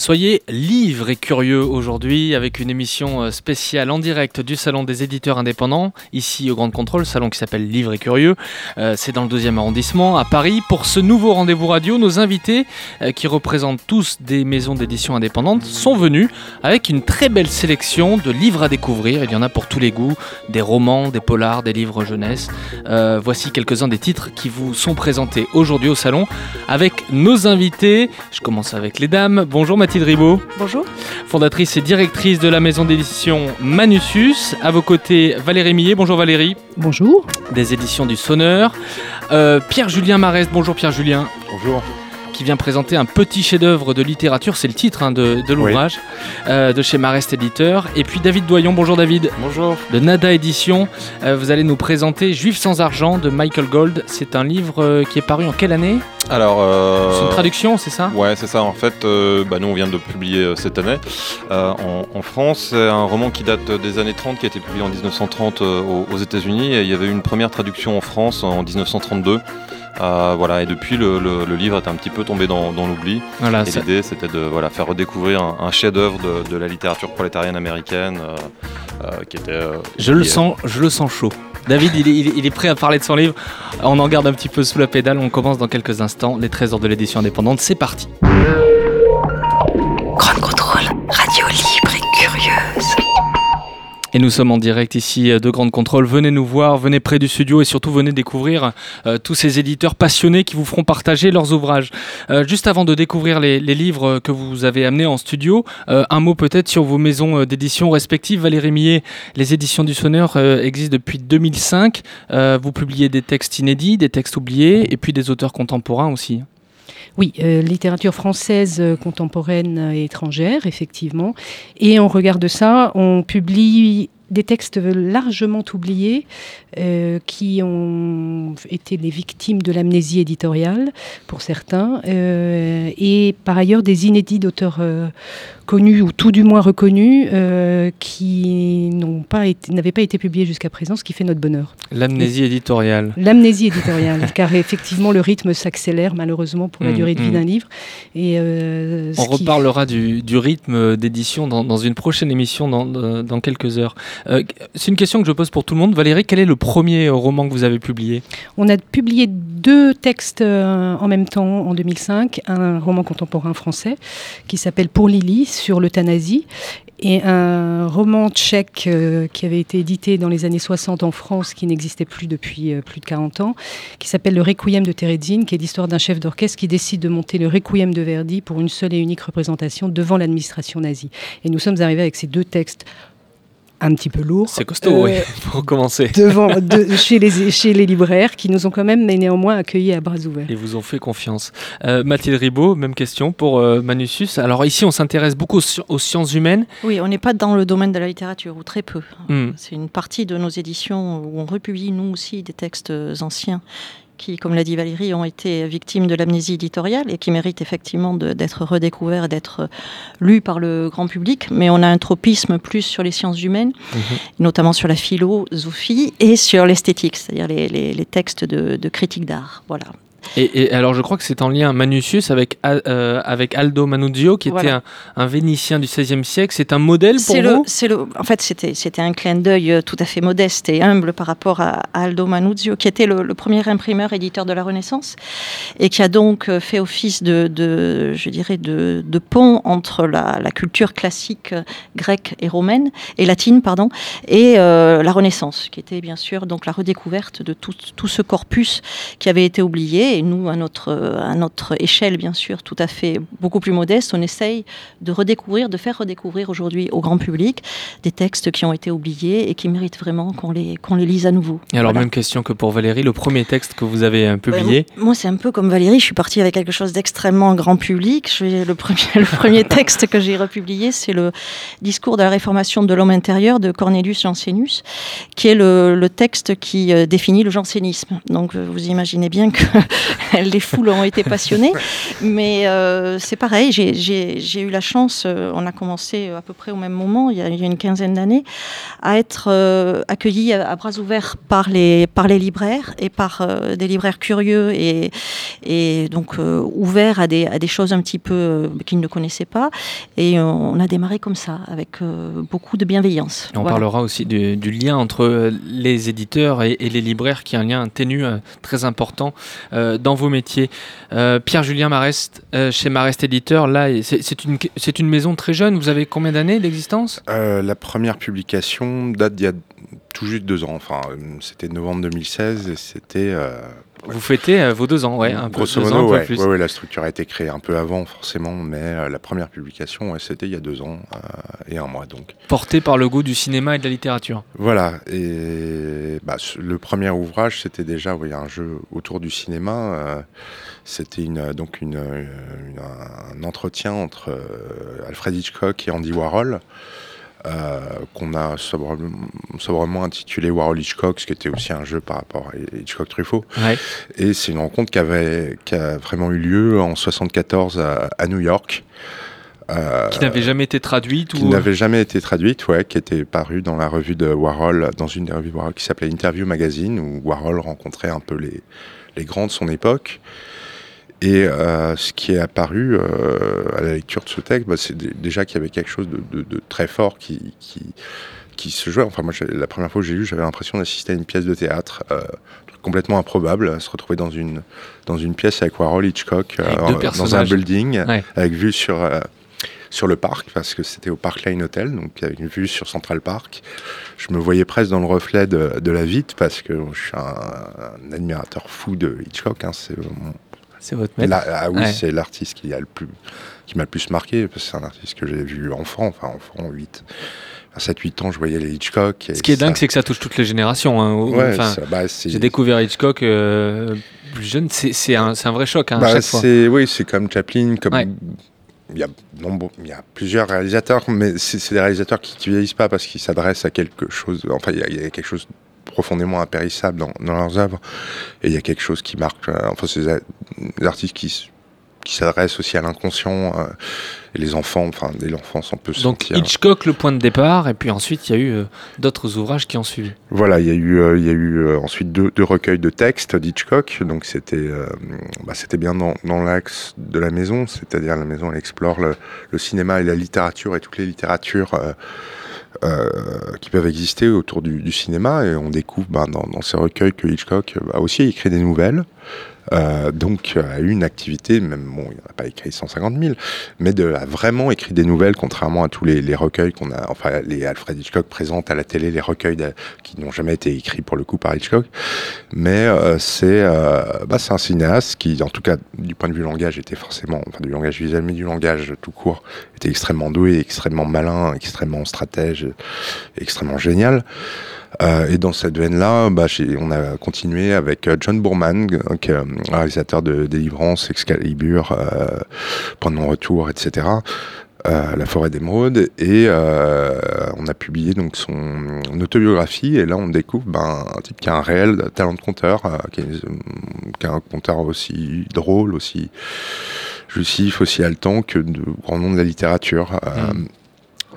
Soyez livres et curieux aujourd'hui avec une émission euh, spéciale en direct du Salon des éditeurs indépendants, ici au Grand Contrôle, salon qui s'appelle Livres et curieux. Euh, c'est dans le deuxième arrondissement à Paris. Pour ce nouveau rendez-vous radio, nos invités, euh, qui représentent tous des maisons d'édition indépendantes, sont venus avec une très belle sélection de livres à découvrir. Il y en a pour tous les goûts, des romans, des polars, des livres jeunesse. voici quelques-uns des titres qui vous sont présentés aujourd'hui au salon avec nos invités. Je commence avec les dames. Bonjour Mathilde Ribaud. Bonjour. Fondatrice et directrice de la maison d'édition Manusus. À vos côtés, Valérie Millet. Bonjour Valérie. Bonjour. Des éditions du Sonneur. Euh, Pierre-Julien Marès. Bonjour Pierre-Julien. Bonjour qui vient présenter un petit chef-d'œuvre de littérature, c'est le titre hein, de, l'ouvrage, euh, de chez Marest Éditeur. Et puis David Doyon, bonjour David. Bonjour. De Nada Édition, euh, vous allez nous présenter Juif sans argent de Michael Gold. C'est un livre euh, qui est paru en quelle année? Alors, c'est une traduction, c'est ça? Ouais, c'est ça. En fait, bah, nous, on vient de publier cette année en, en, France. C'est un roman qui date des années 30, qui a été publié en 1930 aux, aux États-Unis. Et il y avait eu une première traduction en France en 1932. Euh, voilà, et depuis, le, livre est un petit peu tombé dans, l'oubli. Voilà, et l'idée, c'était de voilà, faire redécouvrir un, chef-d'œuvre de, la littérature prolétarienne américaine euh, euh, qui était. je, le sens, je le sens chaud. David, il est, prêt à parler de son livre. On en garde un petit peu sous la pédale. On commence dans quelques instants. Les trésors de l'édition indépendante, c'est parti. Grand contrôle, radio libre. Et nous sommes en direct ici euh, de Grande Contrôle. Venez nous voir, venez près du studio et surtout venez découvrir euh, tous ces éditeurs passionnés qui vous feront partager leurs ouvrages. Euh, juste avant de découvrir les, livres que vous avez amenés en studio, un mot peut-être sur vos maisons d'édition respectives. Valérie Millet, les éditions du Sonneur existent depuis 2005. vous publiez des textes inédits, des textes oubliés et puis des auteurs contemporains aussi. Oui, littérature française contemporaine et étrangère, effectivement. Et en regard de ça, on publie des textes largement oubliés euh, qui ont été les victimes de l'amnésie éditoriale pour certains, euh, et par ailleurs des inédits d'auteurs euh, connus ou tout du moins reconnus qui n'ont pas n'avaient pas été publiés jusqu'à présent, ce qui fait notre bonheur. L'amnésie éditoriale. L'amnésie éditoriale, car effectivement le rythme s'accélère malheureusement pour la mmh, durée de vie mmh. d'un livre. Et on reparlera du, rythme d'édition dans, une prochaine émission dans, dans quelques heures. C'est une question que je pose pour tout le monde. Valérie, quel est le premier roman que vous avez publié? On a publié deux textes euh, en même temps en 2005. Un roman contemporain français qui s'appelle Pour Lily sur l'euthanasie et un roman tchèque euh, qui avait été édité dans les années 60 en France, qui n'existait plus depuis euh, plus de 40 ans, qui s'appelle Le Requiem de Terezin, qui est l'histoire d'un chef d'orchestre qui décide de monter le Requiem de Verdi pour une seule et unique représentation devant l'administration nazie. Et nous sommes arrivés avec ces deux textes un petit peu lourd. C'est costaud, oui, euh, pour commencer. Devant, chez, les, chez les libraires qui nous ont quand même, mais néanmoins, accueillis à bras ouverts. Et vous ont fait confiance. Euh, Mathilde Ribaud, même question pour euh, Manusus. Alors ici, on s'intéresse beaucoup aux, sciences humaines. Oui, on n'est pas dans le domaine de la littérature, ou très peu. Hmm. C'est une partie de nos éditions où on republie, nous aussi, des textes anciens qui, comme l'a dit Valérie, ont été victimes de l'amnésie éditoriale et qui méritent effectivement d'être redécouverts et d'être lus par le grand public. Mais on a un tropisme plus sur les sciences humaines, mhm. notamment sur la philosophie et sur l'esthétique, c'est-à-dire les, textes de, de critique d'art. Voilà. Et, alors, je crois que c'est en lien Manusius avec, euh, avec Aldo Manuzio, qui était un, Vénitien du XVIe siècle. C'est un modèle pour vous? le, le, En fait, c'était un clin d'œil euh, tout à fait modeste et humble par rapport à, Aldo Manuzio, qui était le, premier imprimeur éditeur de la Renaissance et qui a donc euh, fait office de, de je dirais, de, de pont entre la, la, culture classique grecque et romaine et latine, pardon, et la Renaissance, qui était bien sûr donc la redécouverte de tout, tout ce corpus qui avait été oublié et nous, à notre, à notre échelle, bien sûr, tout à fait beaucoup plus modeste, on essaye de redécouvrir, de faire redécouvrir aujourd'hui au grand public des textes qui ont été oubliés et qui méritent vraiment qu'on les, qu'on les lise à nouveau. Et alors, même question que pour Valérie, le premier texte que vous avez euh, publié? Moi, c'est un peu comme Valérie, je suis partie avec quelque chose d'extrêmement grand public. Je le, premier, le premier texte que j'ai republié, c'est le discours de la réformation de l'homme intérieur de Cornelius Jansénus, qui est le, le texte qui euh, définit le jansénisme. Donc, vous imaginez bien que les foules ont été passionnées. Mais c'est pareil, j'ai eu la chance, on a commencé à peu près au même moment, il y a, une quinzaine d'années, à être accueillis à, bras ouverts par les, par les libraires et par des libraires curieux et, et donc ouverts à des, à des choses un petit peu qu'ils ne connaissaient pas. Et on a démarré comme ça, avec beaucoup de bienveillance. on parlera aussi du, lien entre les éditeurs et, les libraires, qui est un lien ténu très important dans vos métiers. Pierre-Julien Marest, chez Marest Éditeur, là, c'est une, une maison très jeune. Vous avez combien d'années d'existence? La première publication date d'il y a tout juste deux ans. Enfin, c'était novembre 2016 et c'était vous fêtez euh, vos deux ans, ouais, un peu, Grosso modo, ouais, ouais, la structure a été créée un peu avant, forcément, mais euh, la première publication, c'était il y a deux ans euh, et un mois, donc. Porté par le goût du cinéma et de la littérature. Voilà, et bah, le premier ouvrage, c'était déjà un jeu autour du cinéma. c'était une, donc une, un entretien entre Alfred Hitchcock et Andy Warhol. Euh, qu'on a sobrement, intitulé Warhol Hitchcock, ce qui était aussi un jeu par rapport à Hitchcock Truffaut. Et c'est une rencontre qui, avait, qui a vraiment eu lieu en 74 à, New York. Euh, qui n'avait jamais été traduite Qui n'avait jamais été traduite, ouais, qui était parue dans la revue de Warhol, dans une des revues de Warhol qui s'appelait Interview Magazine, où Warhol rencontrait un peu les, les grands de son époque. Et euh, ce qui est apparu euh, à la lecture de ce texte, bah, c'est déjà qu'il y avait quelque chose de, très fort qui, qui, se jouait. Enfin, moi, la première fois que j'ai lu, j'avais l'impression d'assister à une pièce de théâtre. Euh, complètement improbable, se retrouver dans une, dans une pièce avec Warhol Hitchcock, dans un building, avec vue sur, sur le parc, parce que c'était au Park Lane Hotel, donc avait une vue sur Central Park. Je me voyais presque dans le reflet de, de la vitre, parce que je suis un, admirateur fou de Hitchcock. Hein, c'est c'est votre maître Ah oui, c'est l'artiste qui, a le plus, qui m'a le plus marqué, parce que c'est un artiste que j'ai vu enfant, enfin enfant, 8. À 7-8 ans, je voyais les Hitchcock. Ce qui est dingue, c'est que ça touche toutes les générations. Hein. Bah, j'ai découvert Hitchcock euh, plus jeune, c'est un, un, vrai choc hein, à bah, chaque fois. Oui, c'est comme Chaplin, comme il y, a il y a plusieurs réalisateurs, mais c'est des réalisateurs qui ne vieillissent pas parce qu'ils s'adressent à quelque chose. Enfin, il y, a, quelque chose profondément impérissable dans, dans, leurs œuvres. Et il y a quelque chose qui marque. Euh, enfin, c'est des artistes qui, qui s'adressent aussi à l'inconscient. Euh, et les enfants, enfin, dès l'enfance, on peut se Donc Hitchcock, le point de départ, et puis ensuite, il y a eu euh, d'autres ouvrages qui ont suivi. Voilà, il y a eu, il y a eu ensuite deux, deux, recueils de textes d'Hitchcock. Donc c'était bah, c'était bien dans, dans l'axe de la maison, c'est-à-dire la maison, elle explore le, le, cinéma et la littérature et toutes les littératures euh, qui peuvent exister autour du, cinéma et on découvre ben, dans, ces recueils que Hitchcock a aussi écrit des nouvelles euh, donc a eu une activité, même bon, il n'a pas écrit 150 000, mais de, a vraiment écrit des nouvelles, contrairement à tous les, recueils qu'on a, enfin les Alfred Hitchcock présente à la télé, les recueils qui n'ont jamais été écrits pour le coup par Hitchcock. Mais euh, c'est euh, bah, un cinéaste qui, en tout cas du point de vue langage, était forcément, enfin du langage visuel, mais du langage tout court, était extrêmement doué, extrêmement malin, extrêmement stratège, extrêmement génial. Euh, et dans cette veine-là, bah, on a continué avec euh, John Boorman, est réalisateur de Délivrance, Excalibur, euh, Pendant retour, etc. Euh, la forêt d'émeraude et euh, on a publié donc son autobiographie et là on découvre ben, un type qui a un réel talent de conteur euh, qui, est, un conteur aussi drôle aussi justif aussi haletant que de grands noms de la littérature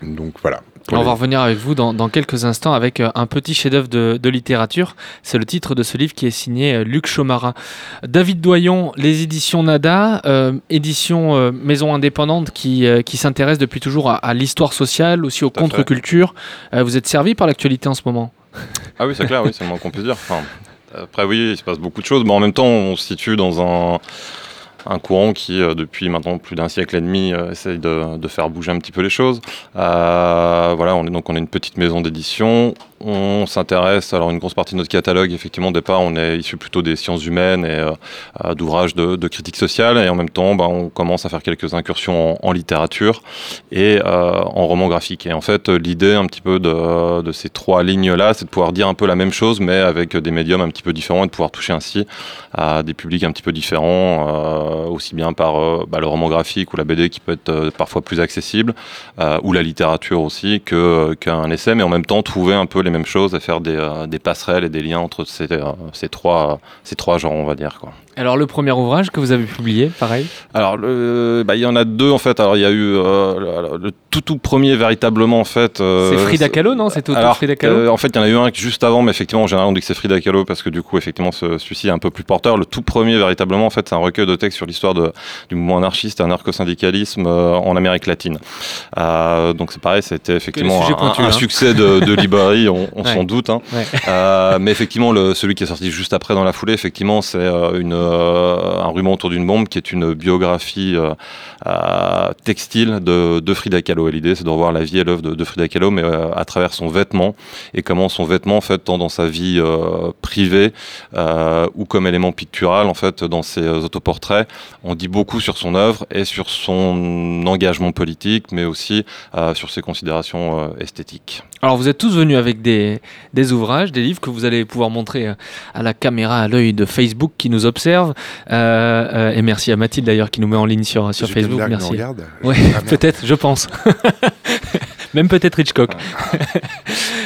mmh. donc voilà on va revenir avec vous dans, quelques instants avec euh, un petit chef-d'œuvre de, littérature. C'est le titre de ce livre qui est signé euh, Luc Chomara. David Doyon, les éditions Nada, euh, édition maison indépendante qui, qui s'intéresse depuis toujours à, l'histoire sociale, aussi aux contre-cultures. vous êtes servi par l'actualité en ce moment? Ah oui, c'est clair, oui, c'est le moins qu'on puisse dire. après, oui, il se passe beaucoup de choses, mais en même temps, on se situe dans un un courant qui, euh, depuis maintenant plus d'un siècle et demi, euh, essaye de, faire bouger un petit peu les choses. Euh, voilà, on est donc on est une petite maison d'édition on s'intéresse, alors une grosse partie de notre catalogue, effectivement, au départ, on est issu plutôt des sciences humaines et euh, euh, d'ouvrages de, critique sociale, et en même temps, bah, on commence à faire quelques incursions en, littérature et euh, en roman graphique. Et en fait, l'idée un petit peu de, de ces trois lignes-là, c'est de pouvoir dire un peu la même chose, mais avec des médiums un petit peu différents et de pouvoir toucher ainsi à des publics un petit peu différents, aussi bien par bah, le roman graphique ou la BD qui peut être parfois plus accessible, ou la littérature aussi, qu'un essai, mais en même temps trouver un peu les mêmes choses et faire des, euh, des passerelles et des liens entre ces, euh, trois, ces genres, on va dire. Quoi. Alors le premier ouvrage que vous avez publié, pareil? Alors bah, il y en a deux en fait. Alors il y a eu euh, le, le tout tout premier véritablement en fait. euh, C'est Frida Kahlo, non? C'est alors, Frida Kahlo? euh, en fait, il y en a eu un juste avant, mais effectivement, en général, on dit que c'est Frida Kahlo parce que du coup, effectivement, ce- celui-ci est un peu plus porteur. Le tout premier, véritablement, en fait, c'est un recueil de textes sur l'histoire du mouvement anarchiste anarcho-syndicalisme en Amérique latine. Donc, c'est pareil, c'était effectivement un, pointus, un hein? succès de, de librairie, on, on Ouais. s'en doute. hein. Ouais. Mais effectivement, le, celui qui est sorti juste après dans la foulée, effectivement, c'est une, un ruban autour d'une bombe qui est une biographie euh, euh, textile de, Frida Kahlo. L'idée, c'est de revoir la vie et l'œuvre de, Frida Kahlo, mais euh, à travers son vêtement et comment son vêtement, en fait, tant dans sa vie euh, privée euh, ou comme élément pictural, en fait, dans ses euh, autoportraits, on dit beaucoup sur son œuvre et sur son engagement politique, mais aussi euh, sur ses considérations euh, esthétiques. Alors vous êtes tous venus avec des, des ouvrages, des livres que vous allez pouvoir montrer euh, à la caméra, à l'œil de Facebook qui nous observe. Euh, euh, et merci à Mathilde d'ailleurs qui nous met en ligne sur, sur Facebook. Merci. Ouais, Ah, peut-être, je pense. Même peut-être Hitchcock.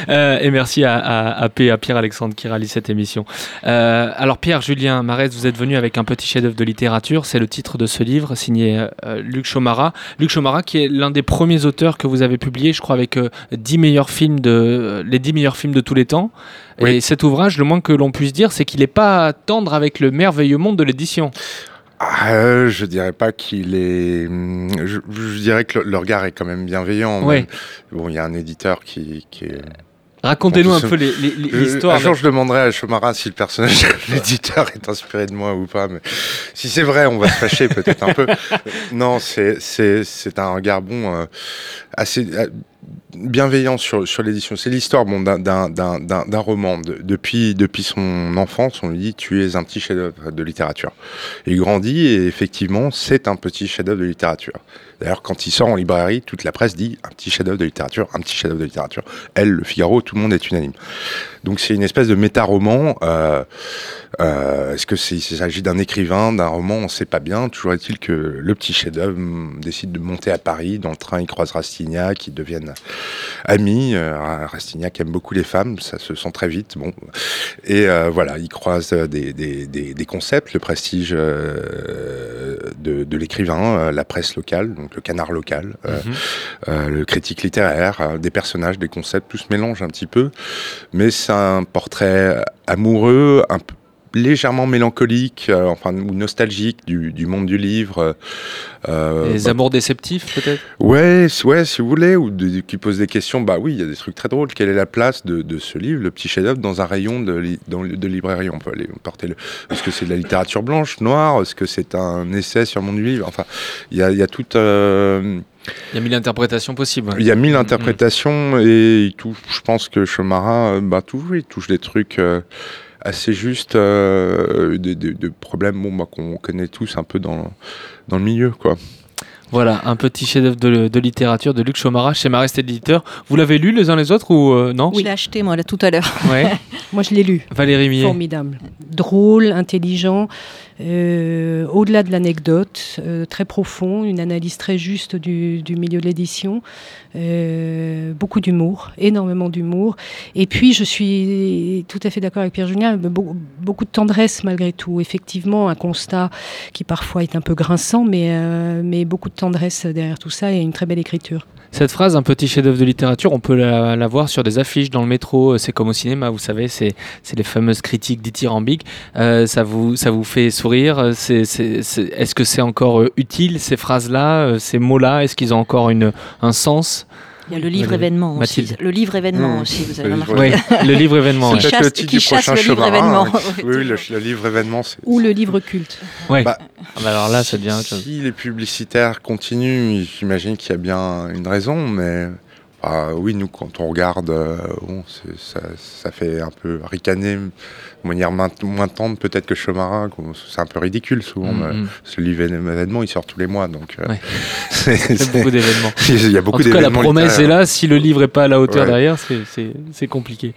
Euh, et merci à, à, à P, à Pierre-Alexandre qui réalise cette émission. Euh, alors Pierre, Julien, Marès, vous êtes venu avec un petit chef-d'œuvre de littérature. C'est le titre de ce livre signé euh, Luc Chomara. Luc Chomara qui est l'un des premiers auteurs que vous avez publié, je crois, avec euh, 10 meilleurs films de, les 10 meilleurs films de tous les temps. Et Oui. cet ouvrage, le moins que l'on puisse dire, c'est qu'il n'est pas tendre avec le merveilleux monde de l'édition. Ah, je dirais pas qu'il est. hum, Je, je dirais que le, le regard est quand même bienveillant. Même. Bon, il y a un éditeur qui, qui est. Racontez-nous un peu l'histoire. Un jour, je demanderai à Chomara si le personnage de l'éditeur est inspiré de moi ou pas. Mais si c'est vrai, on va se fâcher peut-être un peu. Non, c'est un regard bon, euh, assez euh, bienveillant sur sur l'édition. C'est l'histoire bon d'un roman. De- depuis depuis son enfance, on lui dit tu es un petit chef-d'œuvre de littérature. Il grandit et effectivement, c'est un petit chef-d'œuvre de littérature. D'ailleurs, quand il sort en librairie, toute la presse dit un petit chef-d'œuvre de littérature, un petit chef-d'œuvre de littérature. Elle, le Figaro, tout le monde est unanime. Donc c'est une espèce de méta-roman. Euh, euh, Est-ce que s'agit d'un écrivain, d'un roman On ne sait pas bien. Toujours est-il que le petit chef-d'œuvre hum, décide de monter à Paris. Dans le train, il croise Rastignac, ils deviennent amis. Euh, Rastignac aime beaucoup les femmes, ça se sent très vite. Bon, et euh, voilà, il croise des, des, des, des concepts, le prestige de, de l'écrivain, la presse locale, donc le canard local, Mhm. le critique littéraire, des personnages, des concepts, tout se mélange un petit peu. Mais c'est un portrait amoureux, un peu légèrement mélancolique, euh, enfin ou nostalgique du, du monde du livre. euh, Les bah, amours déceptifs, peut-être? Ouais, ouais, si vous voulez, ou de- qui pose des questions. Bah oui, il y a des trucs très drôles. Quelle est la place de, de ce livre, le petit chef-d'œuvre, dans un rayon de, li- dans le- de librairie? On peut aller porter le. Est-ce que c'est de la littérature blanche, noire? Est-ce que c'est un essai sur le monde du livre? Enfin, il y a, y a toute. euh, Il y a mille interprétations possibles. il y a mille Mm, interprétations et il touche, je pense que Chomara, euh, bah, toujours, il touche des trucs euh, assez justes, euh, des, des- des problèmes bon, bah, qu'on connaît tous un peu dans, dans le milieu, quoi. Voilà, un petit chef-d'œuvre de, de littérature de Luc Chomara chez Marest Éditeur. Vous l'avez lu les uns les autres ou euh, non? Je l'ai acheté, moi, là, tout à l'heure. Ouais. Moi, je l'ai lu. Valérie Millet. Formidable. Drôle, intelligent, euh, au-delà de l'anecdote, euh, très profond, une analyse très juste du, milieu de l'édition, euh, beaucoup d'humour, énormément d'humour. Et puis, je suis tout à fait d'accord avec Pierre Julien, beaucoup, de tendresse malgré tout. Effectivement, un constat qui parfois est un peu grinçant, euh, mais beaucoup de tendresse derrière tout ça et une très belle écriture. Cette phrase, un petit chef-d'œuvre de littérature, on peut la, voir sur des affiches dans le métro. euh, C'est comme au cinéma, vous savez, c'est les fameuses critiques dithyrambiques. Euh, ça, vous, ça vous fait sourire euh, Est-ce que c'est encore euh, utile, ces phrases-là, ces mots-là Est-ce qu'ils ont encore une, un sens? Il y a le livre événement aussi. Mathilde. Le livre événement Mmh. aussi, vous avez Le remarqué. Oui, le livre événement. Qui ouais. Peut-être chasse- le titre qui du chasse prochain le livre événement. hein. Oui, le, le livre événement, c'est. Ou le livre culte. Ouais. Bah, Ah bah alors là, ça devient. Si les publicitaires continuent, j'imagine qu'il y a bien une raison, mais ah, oui, nous, quand on regarde, euh, bon, ça, ça fait un peu ricaner de manière moins, moins tendre peut-être que Chomara. qu'on- C'est un peu ridicule souvent. Mm, mm. Ce livre événement, il sort tous les mois, donc euh, Ouais. beaucoup d'événements. il y a En beaucoup tout cas, la d'événements promesse est là. Si le livre est pas à la hauteur Ouais. derrière, c'est- compliqué.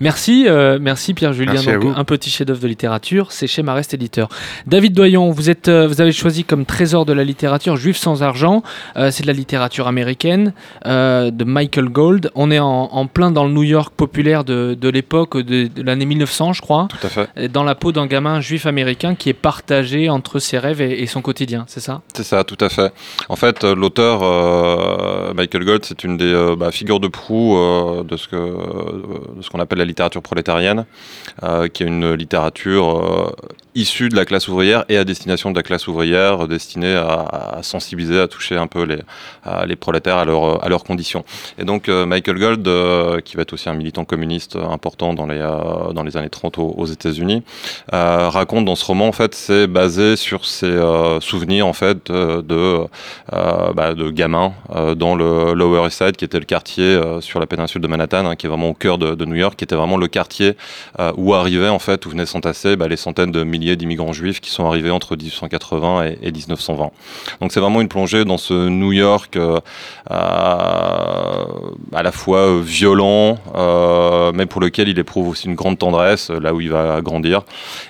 Merci, euh, merci Pierre Julien. Merci à Donc, vous. un petit chef-d'œuvre de littérature, c'est chez Marest Éditeur. David Doyon, vous êtes, euh, vous avez choisi comme trésor de la littérature Juif sans argent. Euh, c'est de la littérature américaine euh, de Mike Michael Gold. On est en, plein dans le New York populaire de, l'époque, de, l'année 1900, je crois. Tout à fait. Dans la peau d'un gamin juif américain qui est partagé entre ses rêves et, son quotidien, c'est ça? C'est ça, tout à fait. En fait, euh, l'auteur euh, Michael Gold, c'est une des bah, figures de proue de ce que de ce qu'on appelle la littérature prolétarienne, qui est une littérature issue de la classe ouvrière et à destination de la classe ouvrière, destinée à, sensibiliser, à toucher un peu les, prolétaires à, leur, à leurs conditions. Et donc euh, Michael Gold, euh, qui va être aussi un militant communiste important dans les, euh, années 30 aux, États-Unis, raconte dans ce roman, en fait, c'est basé sur ses souvenirs, en fait, de, bah, de gamins dans le Lower East Side, qui était le quartier sur la péninsule de Manhattan, hein, qui est vraiment au cœur de, New York, qui était vraiment le quartier où arrivaient, en fait, où venaient s'entasser bah, les centaines de milliers d'immigrants juifs qui sont arrivés entre 1880 et, et 1920. Donc c'est vraiment une plongée dans ce New York à la fois euh, violent, euh, mais pour lequel il éprouve aussi une grande tendresse, euh, là où il va grandir.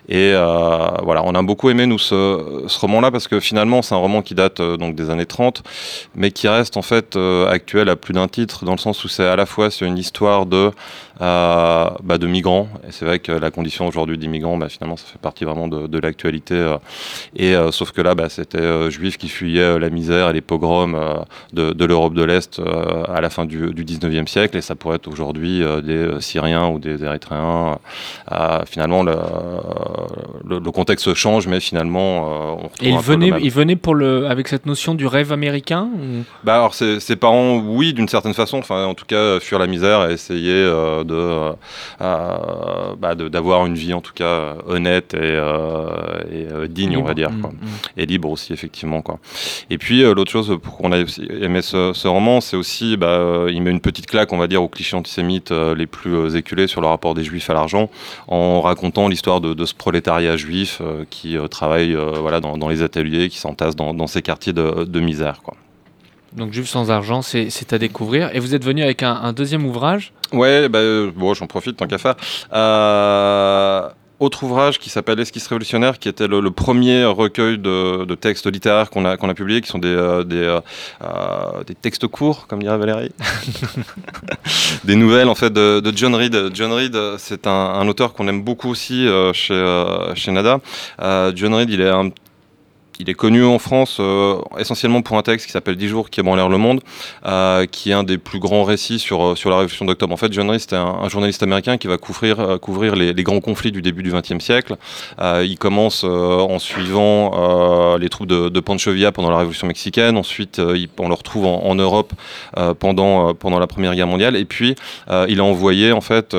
Et voilà, on a beaucoup aimé nous ce, roman-là parce que finalement c'est un roman qui date donc des années 30, mais qui reste en fait actuel à plus d'un titre, dans le sens où c'est à la fois c'est une histoire de bah, de migrants. Et c'est vrai que la condition aujourd'hui d'immigrants, bah, finalement, ça fait partie vraiment de, l'actualité. et sauf que là, bah, c'était juifs qui fuyaient la misère et les pogroms de, de l'Europe de l'Est à la fin du, du 19e siècle, et ça pourrait être aujourd'hui euh, des euh, Syriens ou des Érythréens. Euh, finalement, le, le, contexte change, mais finalement, on Et il venait, il venait pour le, avec cette notion du rêve américain bah alors ses, parents, oui, d'une certaine façon, enfin en tout cas, fuir la misère et essayer de bah, d'avoir une vie en tout cas honnête et, et digne, on va dire, mm, mm. et libre aussi effectivement quoi. Et puis l'autre chose pour qu'on ait aimé ce, ce roman, c'est aussi bah, il met une petite claque, on va dire, aux clichés antisémites euh, les plus euh, éculés sur le rapport des juifs à l'argent, en racontant l'histoire de, ce prolétariat juif euh, qui travaille voilà, dans, les ateliers, qui s'entasse dans, ces quartiers de, misère. Quoi. Donc Juif sans argent, c'est à découvrir. Et vous êtes venu avec un, deuxième ouvrage? Ouais, bah, bon, j'en profite tant qu'à faire autre ouvrage qui s'appelle Esquisse révolutionnaire, qui était le, premier recueil de, textes littéraires qu'on a, qu'on a publié, qui sont des, euh, des, euh, euh, des, textes courts, comme dirait Valérie. des nouvelles en fait de, John Reed. John Reed, c'est un, un, auteur qu'on aime beaucoup aussi chez, chez Nada. John Reed, il est un il est connu en France euh, essentiellement pour un texte qui s'appelle 10 jours qui l'air le monde, euh, qui est un des plus grands récits sur, euh, sur la révolution d'octobre. En fait, John Reed, c'est un, journaliste américain qui va couvrir, couvrir les, grands conflits du début du XXe siècle. il commence en suivant les troupes de, de, Pancho Villa pendant la révolution mexicaine. Ensuite, on le retrouve en, Europe pendant, pendant la Première Guerre mondiale. Et puis, il est envoyé, en fait,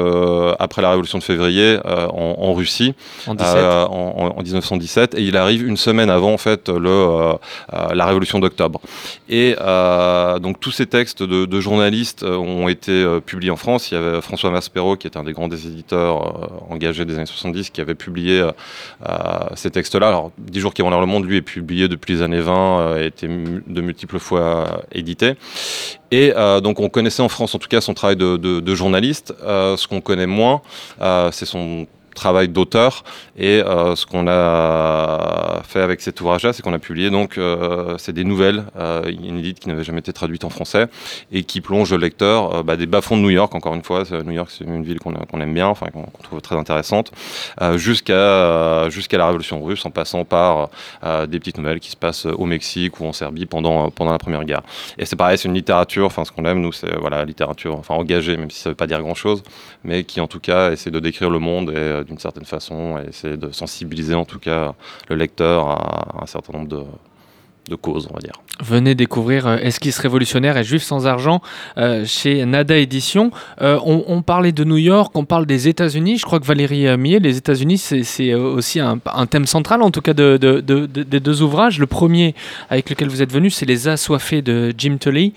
après la révolution de février, en, Russie, en, en, 1917. Et il arrive une semaine avant, fait, euh, euh, la Révolution d'octobre. Et euh, donc tous ces textes de, journalistes ont été publiés en France. Il y avait François Maspero, qui est un des grands éditeurs engagés des années 70, qui avait publié ces textes-là. Alors, Dix jours qui vont dans le monde, lui, est publié depuis les années 20, a été de multiples fois édité. Et donc on connaissait en France en tout cas son travail de journaliste. ce qu'on connaît moins, c'est son travail d'auteur. Et euh, ce qu'on a fait avec cet ouvrage-là, c'est qu'on a publié donc euh, c'est des nouvelles euh, inédites qui n'avaient jamais été traduites en français et qui plongent le lecteur bah, des bas-fonds de New York. Encore une fois, New York, c'est une ville qu'on aime bien, enfin qu'on trouve très intéressante, jusqu'à jusqu'à la Révolution russe, en passant par des petites nouvelles qui se passent au Mexique ou en Serbie pendant pendant la Première Guerre. Et c'est pareil, c'est une littérature. Enfin, ce qu'on aime, nous, c'est voilà, littérature, enfin engagée, même si ça veut pas dire grand-chose, mais qui en tout cas essaie de décrire le monde et d'une certaine façon et essayer de sensibiliser en tout cas le lecteur à un certain nombre de, de cause, on va dire. Venez découvrir euh, Esquisse révolutionnaire et Juif sans argent euh, chez Nada Édition. Euh, on, parlait de New York, on parle des États-Unis. Je crois que Valérie Millet, les États-Unis, c'est aussi un, thème central, en tout cas, de, des deux ouvrages. Le premier avec lequel vous êtes venu, c'est Les Assoiffés de Jim Tully.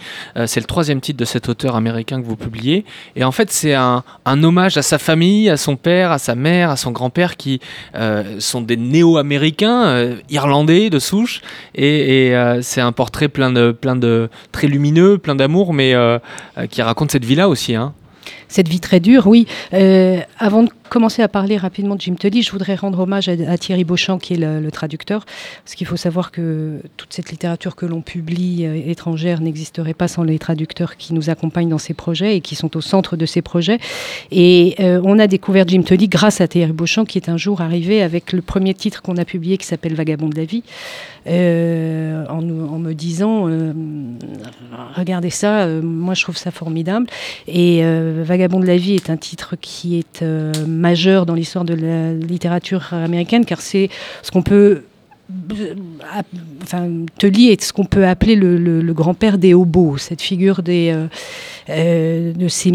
c'est le troisième titre de cet auteur américain que vous publiez. Et en fait, c'est un, hommage à sa famille, à son père, à sa mère, à son grand-père, qui sont des néo-américains, irlandais de souche. et euh, c'est un portrait plein de, plein de très lumineux, plein d'amour, mais euh, euh, qui raconte cette vie-là aussi. Hein. Cette vie très dure, oui. Avant de commencer à parler rapidement de Jim Tully, je voudrais rendre hommage à, Thierry Beauchamp, qui est le, traducteur, parce qu'il faut savoir que toute cette littérature que l'on publie euh, étrangère n'existerait pas sans les traducteurs qui nous accompagnent dans ces projets et qui sont au centre de ces projets. Et euh, on a découvert Jim Tully grâce à Thierry Beauchamp, qui est un jour arrivé avec le premier titre qu'on a publié, qui s'appelle Vagabond de la vie, en, en, me disant regardez ça, moi je trouve ça formidable. Et Vagabond de la vie est un titre qui est euh, majeur dans l'histoire de la littérature américaine, car c'est ce qu'on peut euh, enfin, Tully est ce qu'on peut appeler le, grand-père des hobos, cette figure des, euh, de ces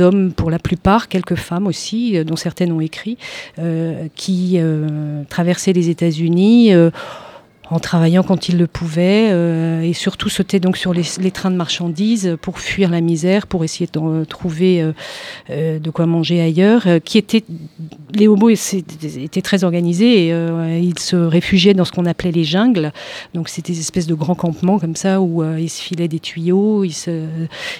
hommes pour la plupart, quelques femmes aussi, dont certaines ont écrit, qui traversaient les États-Unis en travaillant quand il le pouvait, euh, et surtout sauter donc sur les, trains de marchandises pour fuir la misère, pour essayer de trouver euh, euh, de quoi manger ailleurs, qui était les hobos étaient très organisés et ils se réfugiaient dans ce qu'on appelait les jungles, donc c'était des espèces de grands campements comme ça où ils se filaient des tuyaux, ils se,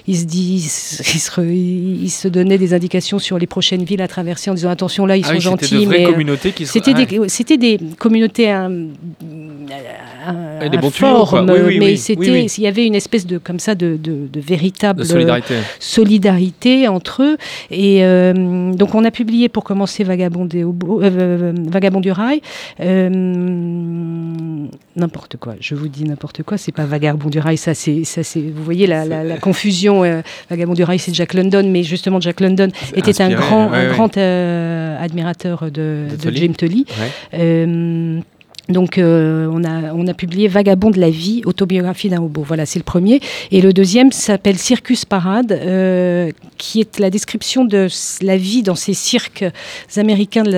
ils se, disent, ils se, donnaient des indications sur les prochaines villes à traverser en disant attention là ils ah sont gentils, mais c'était des, c'était des communautés hein, des bons forme, mais c'était, il y avait une espèce de comme ça de, de, véritable solidarité. solidarité. entre eux. Et euh, donc on a publié pour commencer Vagabond, des euh, euh, Vagabond du rail. n'importe quoi. Je vous dis n'importe quoi. C'est pas Vagabond du rail. Ça c'est ça c'est. Vous voyez la, la, confusion. Vagabond du rail, c'est Jack London, mais justement Jack London était un grand un grand admirateur de, de, James Tully. Donc euh, on, a, on a publié Vagabond de la vie, autobiographie d'un hobo. Voilà, c'est le premier. Et le deuxième s'appelle Circus Parade, euh, qui est la description de la vie dans ces cirques américains de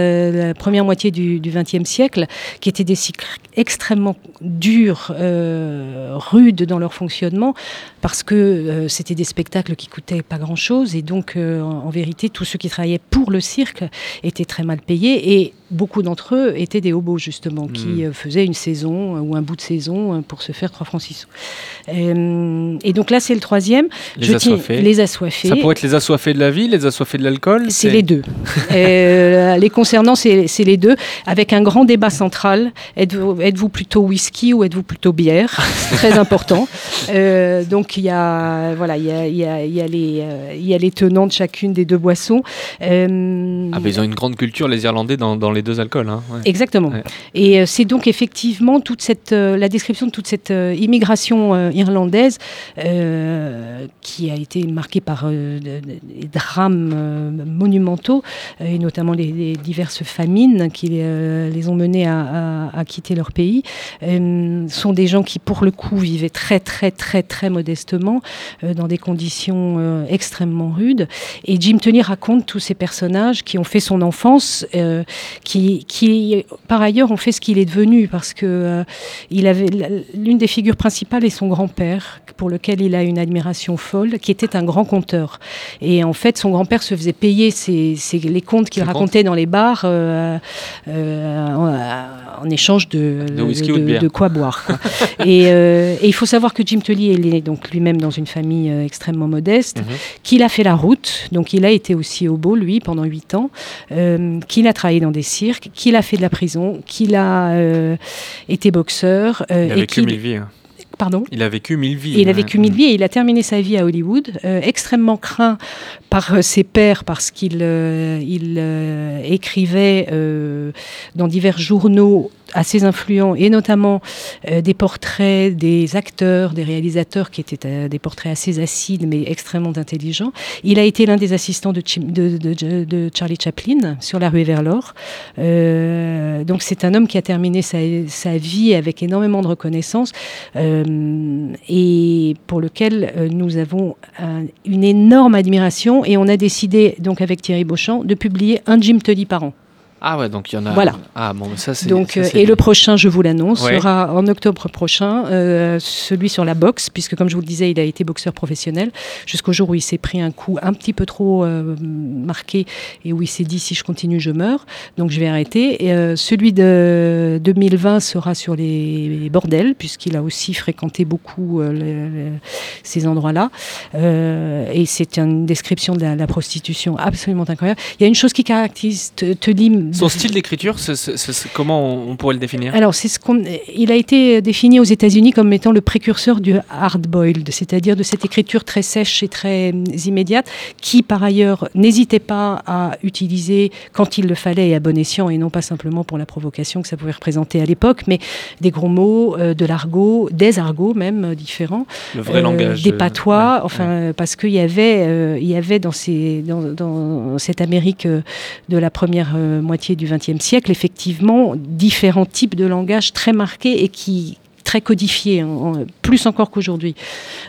la, première moitié du XXe siècle, qui étaient des cirques extrêmement durs, euh, rudes dans leur fonctionnement, parce que c'était des spectacles qui coûtaient pas grand-chose. Et donc, en, en, vérité, tous ceux qui travaillaient pour le cirque étaient très mal payés. Et beaucoup d'entre eux étaient des hobos, justement, qui hmm. Euh, faisaient une saison euh, ou un bout de saison euh, pour se faire 3 francs 6 et donc là, c'est le troisième. Les Je assoiffés. les assoiffés. Ça pourrait être les assoiffés de la vie, les assoiffés de l'alcool C'est les deux. les concernant, c'est les deux, avec un grand débat central. Êtes-vous êtes plutôt whisky ou êtes-vous plutôt bière? Très important. donc il y a, voilà, il y a, y, a, y, a les, y a les tenants de chacune des deux boissons. ah, mais ils ont une grande culture, les Irlandais, dans, dans les deux alcools. Hein, Exactement. Et euh, c'est donc effectivement toute cette, euh, la description de toute cette euh, immigration irlandaise qui a été marquée par des drames monumentaux, et notamment les, diverses famines qui les ont menés à, quitter leur pays, sont des gens qui, pour le coup, vivaient très, très, très, très modestement, dans des conditions extrêmement rudes. Et Jim Tony raconte tous ces personnages qui ont fait son enfance, qui, par ailleurs ont fait ce qu'il est devenu parce que euh, il avait l'une des figures principales est son grand-père pour lequel il a une admiration folle, qui était un grand conteur. Et en fait, son grand-père se faisait payer les contes qu'il racontait dans les bars euh, euh, en, échange de, de, quoi boire. et, il faut savoir que Jim Tully est donc lui-même dans une famille extrêmement modeste, mhm. qu'il a fait la route, donc il a été aussi au beau lui pendant huit ans, qu'il a travaillé dans des cirques, qu'il a fait de la prison, qu'il a euh, été boxeur. Euh, il a vécu mille vies. Hein. Pardon il a vécu mille vies. il a vécu mille vies et il a terminé sa vie à Hollywood, euh, extrêmement craint par ses pairs parce qu'il il, écrivait dans divers journaux assez influents, et notamment euh, des portraits des acteurs, des réalisateurs qui étaient euh, des portraits assez acides mais extrêmement intelligents. Il a été l'un des assistants de, Charlie Chaplin sur La rue vers l'or. Euh, donc c'est un homme qui a terminé sa, sa vie avec énormément de reconnaissance et pour lequel nous avons une énorme admiration et on a décidé donc avec Thierry Beauchamp de publier un Jim Tully par an. Ah ouais, donc il y en a. Voilà. Ah bon, ça c'est. Donc, ça, euh, et le prochain, je vous l'annonce, Ouais. sera en octobre prochain, euh, celui sur la boxe, puisque comme je vous le disais, il a été boxeur professionnel jusqu'au jour où il s'est pris un coup un petit peu trop euh, marqué et où il s'est dit si je continue, je meurs. Donc je vais arrêter. Et, euh, celui de 2020 sera sur les bordels, puisqu'il a aussi fréquenté beaucoup ces endroits-là. Et c'est une description de la, la prostitution absolument incroyable. Il y a une chose qui caractérise Te- Telim. Son style d'écriture, comment on, on pourrait le définir Alors, c'est ce qu'on, il a été défini aux États-Unis comme étant le précurseur du hard-boiled, c'est-à-dire de cette écriture très sèche et très euh, immédiate, qui par ailleurs n'hésitait pas à utiliser quand il le fallait et à bon escient, et non pas simplement pour la provocation que ça pouvait représenter à l'époque, mais des gros mots, euh, de l'argot, des argots même euh, différents, Le vrai langage. des patois, ouais, enfin ouais. parce qu'il y avait, il y avait dans, ces, dans, dans cette Amérique de la première euh, moitié du XXe siècle, effectivement, différents types de langage très marqués et qui très codifiés, hein, plus encore qu'aujourd'hui.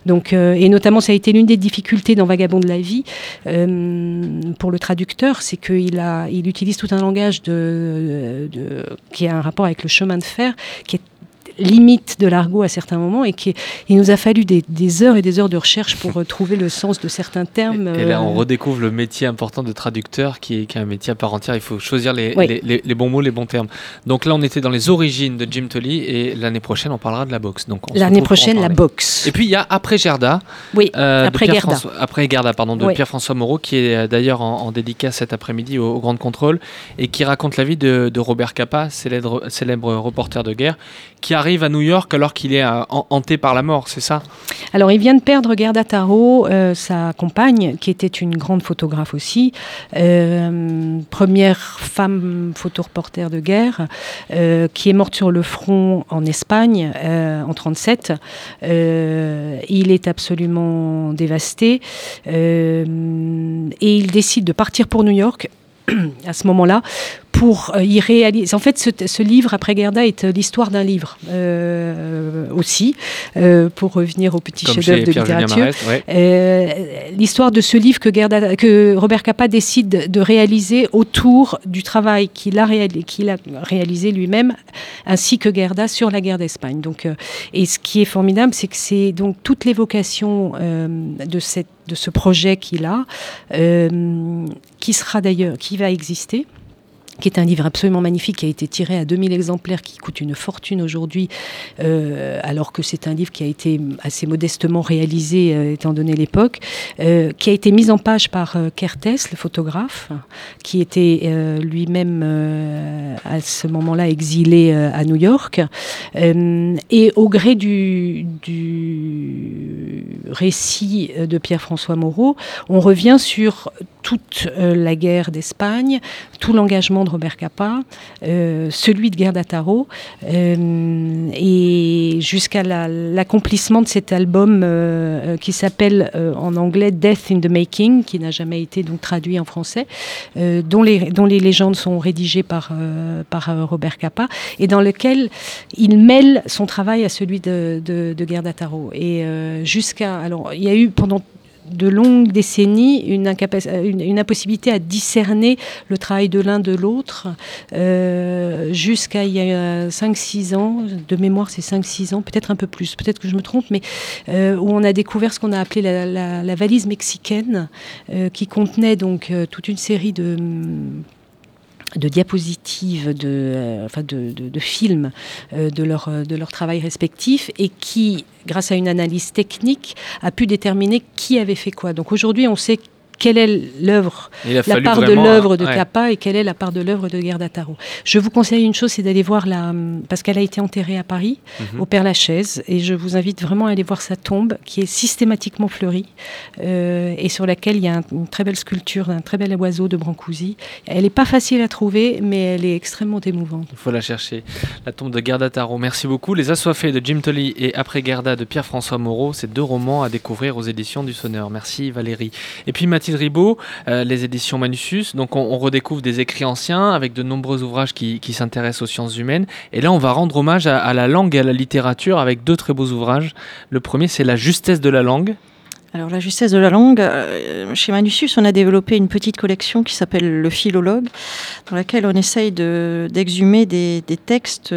Donc, euh, et notamment, ça a été l'une des difficultés dans Vagabond de la vie euh, pour le traducteur, c'est qu'il a, il utilise tout un langage de, de- qui a un rapport avec le chemin de fer, qui est limite de l'argot à certains moments et qui il nous a fallu des, des heures et des heures de recherche pour euh, trouver le sens de certains termes. Et là, on euh, redécouvre le métier important de traducteur qui est, qui est un métier à part entière. Il faut choisir les, Oui. les, les- les bons mots, les bons termes. Donc là, on était dans les origines de Jim Tully et l'année prochaine, on parlera de la boxe. Donc L'année prochaine, la boxe. Et puis il y a après Gerda, oui, euh, Après Gerda. Après Gerda, pardon, de Oui. Pierre-François Moreau, qui est d'ailleurs en, en dédicace cet après-midi au, au Grand Contrôle et qui raconte la vie de, de Robert Capa, célèbre, célèbre reporter de guerre, qui arrive à New York alors qu'il est euh, han- hanté par la mort, c'est ça? Alors, il vient de perdre Gerda Taro, euh, sa compagne, qui était une grande photographe aussi, euh, première femme photoreporter de guerre, euh, qui est morte sur le front en Espagne en 37. Euh, il est absolument dévasté et il décide de partir pour New York. à ce moment-là, pour euh, y réaliser. En fait, ce, ce livre, après Gerda, est euh, l'histoire d'un livre euh, aussi, euh, pour revenir au petit chef-d'œuvre de littérature. Ouais. Euh, L'histoire de ce livre que, Gerda, que Robert Capa décide de réaliser autour du travail qu'il a, réalisé lui-même, ainsi que Gerda sur la guerre d'Espagne. Donc, et ce qui est formidable, c'est que c'est donc toute l'évocation de, cette, de ce projet qu'il a, qui sera d'ailleurs, qui va exister qui est un livre absolument magnifique, qui a été tiré à 2000 exemplaires, qui coûte une fortune aujourd'hui, euh, alors que c'est un livre qui a été assez modestement réalisé, euh, étant donné l'époque, euh, qui a été mis en page par Kertész, le photographe, qui était lui-même à ce moment-là exilé à New York. Et au gré du récit de Pierre-François Moreau, on revient sur toute euh, la guerre d'Espagne, tout l'engagement de Robert Capa, euh, celui de Gerda Taro, euh, et jusqu'à la- l'accomplissement de cet album qui s'appelle en anglais Death in the Making, qui n'a jamais été donc traduit en français, dont, les, dont les légendes sont rédigées par, par Robert Capa, et dans lequel il mêle son travail à celui de, de, de Gerda Taro. Et jusqu'à. Alors, il y a eu pendant de longues décennies euh, une, une impossibilité à discerner le travail de l'un de l'autre euh, jusqu'à il y a 5-6 ans, de mémoire c'est 5-6 ans, peut-être un peu plus, peut-être que je me trompe, mais euh, où on a découvert ce qu'on a appelé la, valise mexicaine qui contenait donc toute une série de de diapositives, de, euh, enfin de, de- films euh, de, leur, euh, de leur travail respectif et qui, grâce à une analyse technique, a pu déterminer qui avait fait quoi. Donc aujourd'hui, on sait quelle est l'œuvre la part de l'œuvre de ouais. Capa et quelle est la part de l'œuvre de Gerda Taro. Je vous conseille une chose, c'est d'aller voir la, parce qu'elle a été enterrée à Paris, Mhm. au Père Lachaise, et je vous invite vraiment à aller voir sa tombe, qui est systématiquement fleurie euh, et sur laquelle il y a un- une très belle sculpture d'un très bel oiseau de Brancusi. Elle n'est pas facile à trouver, mais elle est extrêmement émouvante. Il faut la chercher. La tombe de Gerda Taro. Merci beaucoup. Les Assoiffés de Jim Tully et Après Gerda de Pierre-François Moreau, c'est deux romans à découvrir aux éditions du Sonneur. Merci Valérie. Et puis Mathilde Ribaud, euh, les éditions Manusus. Donc on, redécouvre des écrits anciens avec de nombreux ouvrages qui, qui s'intéressent aux sciences humaines. Et là, on va rendre hommage à, à la langue et à la littérature avec deux très beaux ouvrages. Le premier, c'est La justesse de la langue. Alors la justesse de la langue, euh, chez Manusius, on a développé une petite collection qui s'appelle le philologue, dans laquelle on essaye de- d'exhumer des, textes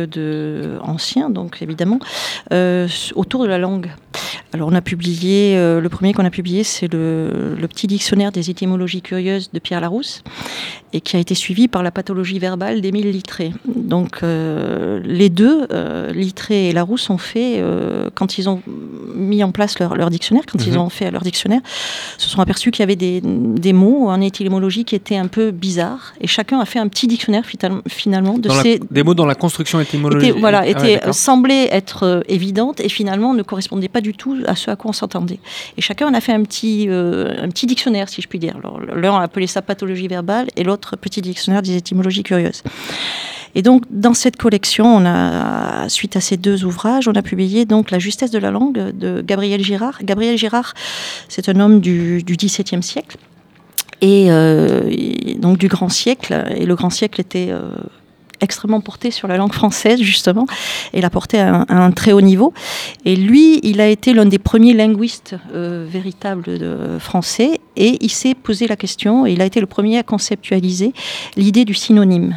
anciens, donc évidemment, euh, autour de la langue. Alors on a publié, euh, le premier qu'on a publié, c'est le, petit dictionnaire des étymologies curieuses de Pierre Larousse, et qui a été suivi par la pathologie verbale d'Émile Littré. Donc les deux, Littré et Larousse, ont fait, quand ils ont mis en place leur, leur dictionnaire, quand ils Mhm. ont fait leur dictionnaire, se sont aperçus qu'il y avait des, des mots en étymologie qui étaient un peu bizarres, et chacun a fait un petit dictionnaire finalement de Dans la- ces des mots dans la construction étymologique. était, voilà, Ah ouais, était, d'accord. semblait être euh, évidente et finalement ne correspondait pas du tout à ce à quoi on s'entendait. Et chacun en a fait un petit, euh, un petit dictionnaire, si je puis dire. L'un a appelé ça pathologie verbale et l'autre petit dictionnaire des étymologies curieuses. Et donc, dans cette collection, suite à ces deux ouvrages, on a publié donc La justesse de la langue de Gabriel Girard. Gabriel Girard, c'est un homme du, XVIIe siècle. Et euh, donc du grand siècle, et le grand siècle était euh, extrêmement porté sur la langue française, justement, et l'a porté à un, très haut niveau. Et lui, il a été l'un des premiers linguistes euh, véritables français, et il s'est posé la question, et il a été le premier à conceptualiser l'idée du synonyme.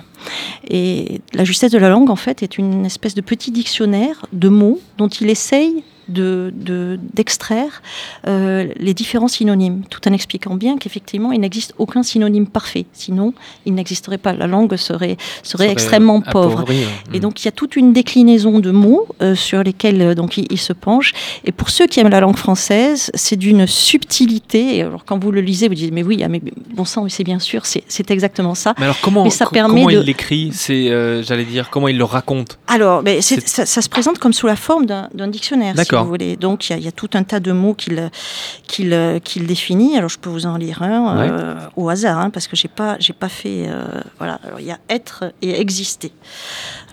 Et la justesse de la langue, en fait, est une espèce de petit dictionnaire de mots dont il essaye de- de- d'extraire euh, les différents synonymes, tout en expliquant bien qu'effectivement, il n'existe aucun synonyme parfait. Sinon, il n'existerait pas. La langue serait, serait, Serait extrêmement pauvre. Et donc, il y a toute une déclinaison de mots euh, sur lesquels euh, donc, il, il se penche. Et pour ceux qui aiment la langue française, c'est d'une subtilité. Et Alors, quand vous le lisez, vous dites, mais oui, ah, mais bon sang, c'est bien sûr, c'est exactement ça. Mais alors comment, Mais ça permet comment de- il l'écrit C'est, euh, j'allais dire, comment il le raconte? Alors, mais ça, ça se présente comme sous la forme d'un d'un dictionnaire, si D'accord. vous voulez. Donc, il y, a- il y a tout un tas de mots qu'il définit. Alors, je peux vous en lire un euh, au hasard, hein, parce que j'ai pas j'ai pas fait. euh, voilà. Alors, il y a être et exister.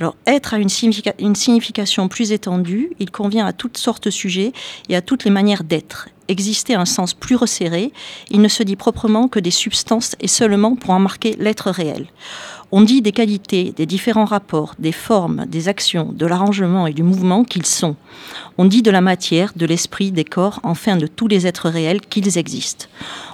Alors, être a une, significa- une signification plus étendue. Il convient à toutes sortes de sujets et à toutes les manières d'être. Exister a un sens plus resserré. Il ne se dit proprement que des substances et seulement pour en marquer l'être réel. On dit des qualités, des différents rapports, des formes, des actions, de l'arrangement et du mouvement qu'ils sont. On dit de la matière, de l'esprit, des corps, enfin de tous les êtres réels qu'ils existent.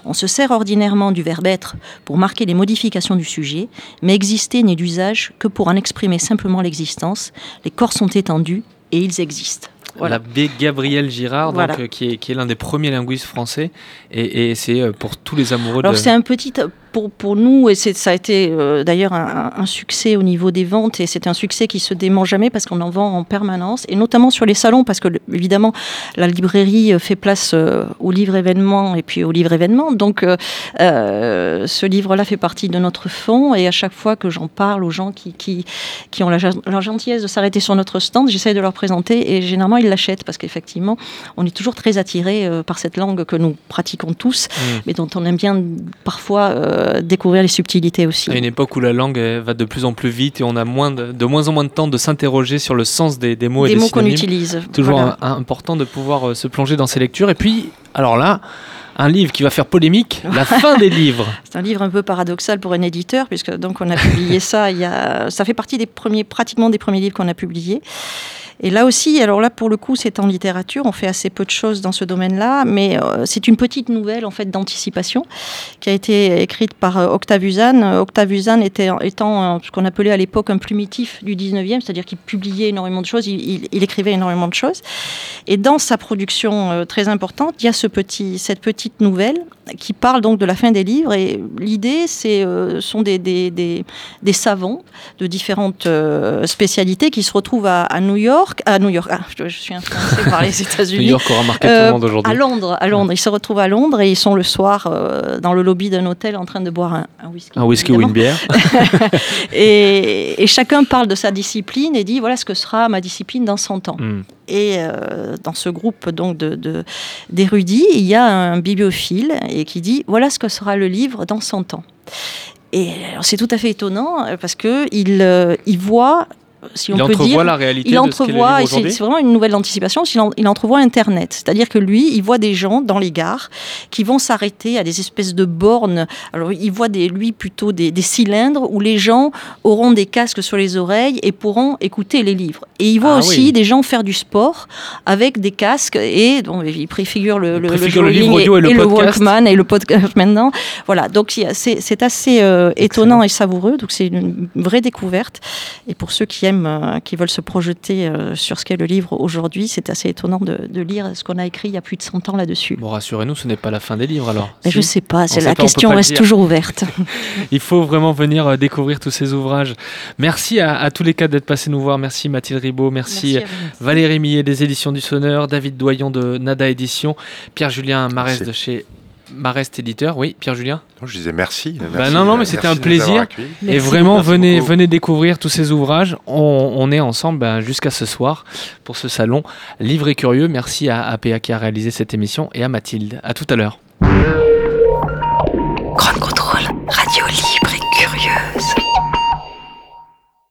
On se sert ordinairement du verbe être pour marquer les modifications du sujet, mais exister n'est d'usage que pour en exprimer simplement l'existence. Les corps sont étendus et ils existent. Voilà. L'abbé Gabriel Girard, donc, Voilà. euh, qui est, qui est l'un des premiers linguistes français, et, et c'est euh, pour tous les amoureux Alors de... c'est un petit pour, pour nous et ça a été euh, d'ailleurs un, un succès au niveau des ventes et c'est un succès qui se dément jamais parce qu'on en vend en permanence et notamment sur les salons parce que évidemment la librairie euh, fait place euh, aux livres événements et puis aux livres événements donc euh, ce livre là fait partie de notre fonds et à chaque fois que j'en parle aux gens qui, qui, qui ont la, gen- la gentillesse de s'arrêter sur notre stand j'essaie de leur présenter et généralement ils l'achètent parce qu'effectivement on est toujours très attiré par cette langue que nous pratiquons tous Mm. mais dont on aime bien parfois euh, découvrir les subtilités aussi. À une époque où la langue euh, va de plus en plus vite et on a moins de, de moins en moins de temps de s'interroger sur le sens des, des mots et Des des mots qu'on utilise. Toujours Voilà. un- un- important de pouvoir euh, se plonger dans ces lectures. Et puis, alors là, un livre qui va faire polémique, la fin des livres. C'est un livre un peu paradoxal pour un éditeur, puisque donc on a publié ça il y a, ça fait partie des premiers, pratiquement des premiers livres qu'on a publiés. Et là aussi, alors là pour le coup, c'est en littérature, on fait assez peu de choses dans ce domaine-là, mais euh, c'est une petite nouvelle en fait d'anticipation qui a été écrite par euh, Octave Usanne. Euh, Octave Usanne était, étant ce qu'on appelait à l'époque un plumitif du 19e, c'est-à-dire qu'il publiait énormément de choses, il, écrivait énormément de choses. Et dans sa production très importante, il y a cette petite nouvelle qui parle donc de la fin des livres. Et l'idée, c'est euh, sont des, des, des, des savants de différentes euh, spécialités qui se retrouvent à, à New York, à New York. Ah, je, je suis influencée par les New États-Unis. York aura marqué tout Euh, le monde aujourd'hui. À Londres, à Londres. Ils se retrouvent à Londres et ils sont le soir euh, dans le lobby d'un hôtel en train de boire un, un whisky. Un whisky ou une bière. Et, et chacun parle de sa discipline et dit voilà ce que sera ma discipline dans 100 ans. Mm. Et euh, dans ce groupe donc de, de- d'érudits, il y a un bibliophile et qui dit voilà ce que sera le livre dans 100 ans. Et c'est tout à fait étonnant euh, parce que il, euh, il voit si Il peut entrevoit dire, la réalité il ce le entrevoit, et c'est vraiment une nouvelle anticipation, il, en- il entrevoit Internet. C'est-à-dire que lui, il voit des gens dans les gares qui vont s'arrêter à des espèces de bornes. Alors, il voit des, lui plutôt des, des cylindres où les gens auront des casques sur les oreilles et pourront écouter les livres. Et il voit Ah aussi oui. des gens faire du sport avec des casques et donc, il préfigure le, Il le, le livre audio et le podcast. Walkman et le podcast maintenant. Voilà, donc c'est assez euh, étonnant et savoureux. Donc c'est une vraie découverte. Et pour ceux qui aiment, euh, qui veulent se projeter euh, sur ce qu'est le livre aujourd'hui, c'est assez étonnant de, de lire ce qu'on a écrit il y a plus de 100 ans là-dessus. Bon, rassurez-nous, ce n'est pas la fin des livres alors. Mais Si. je sais pas, c'est la pas, question reste toujours ouverte. Il faut vraiment venir euh, découvrir tous ces ouvrages. Merci à, à tous les quatre d'être passés nous voir. Merci Mathilde Ribaud, merci, vous. Valérie Millet des éditions du Sonneur, David Doyon de Nada Édition, Pierre-Julien Merci. de chez Marest Éditeur. Oui, Pierre-Julien Non, je disais merci. Bah merci, non, non, mais c'était un plaisir. Et vraiment, Merci venez, beaucoup. venez découvrir tous ces ouvrages. On, on est ensemble ben, jusqu'à ce soir pour ce salon Livre et Curieux. Merci à APA qui a réalisé cette émission et à Mathilde. À tout à l'heure.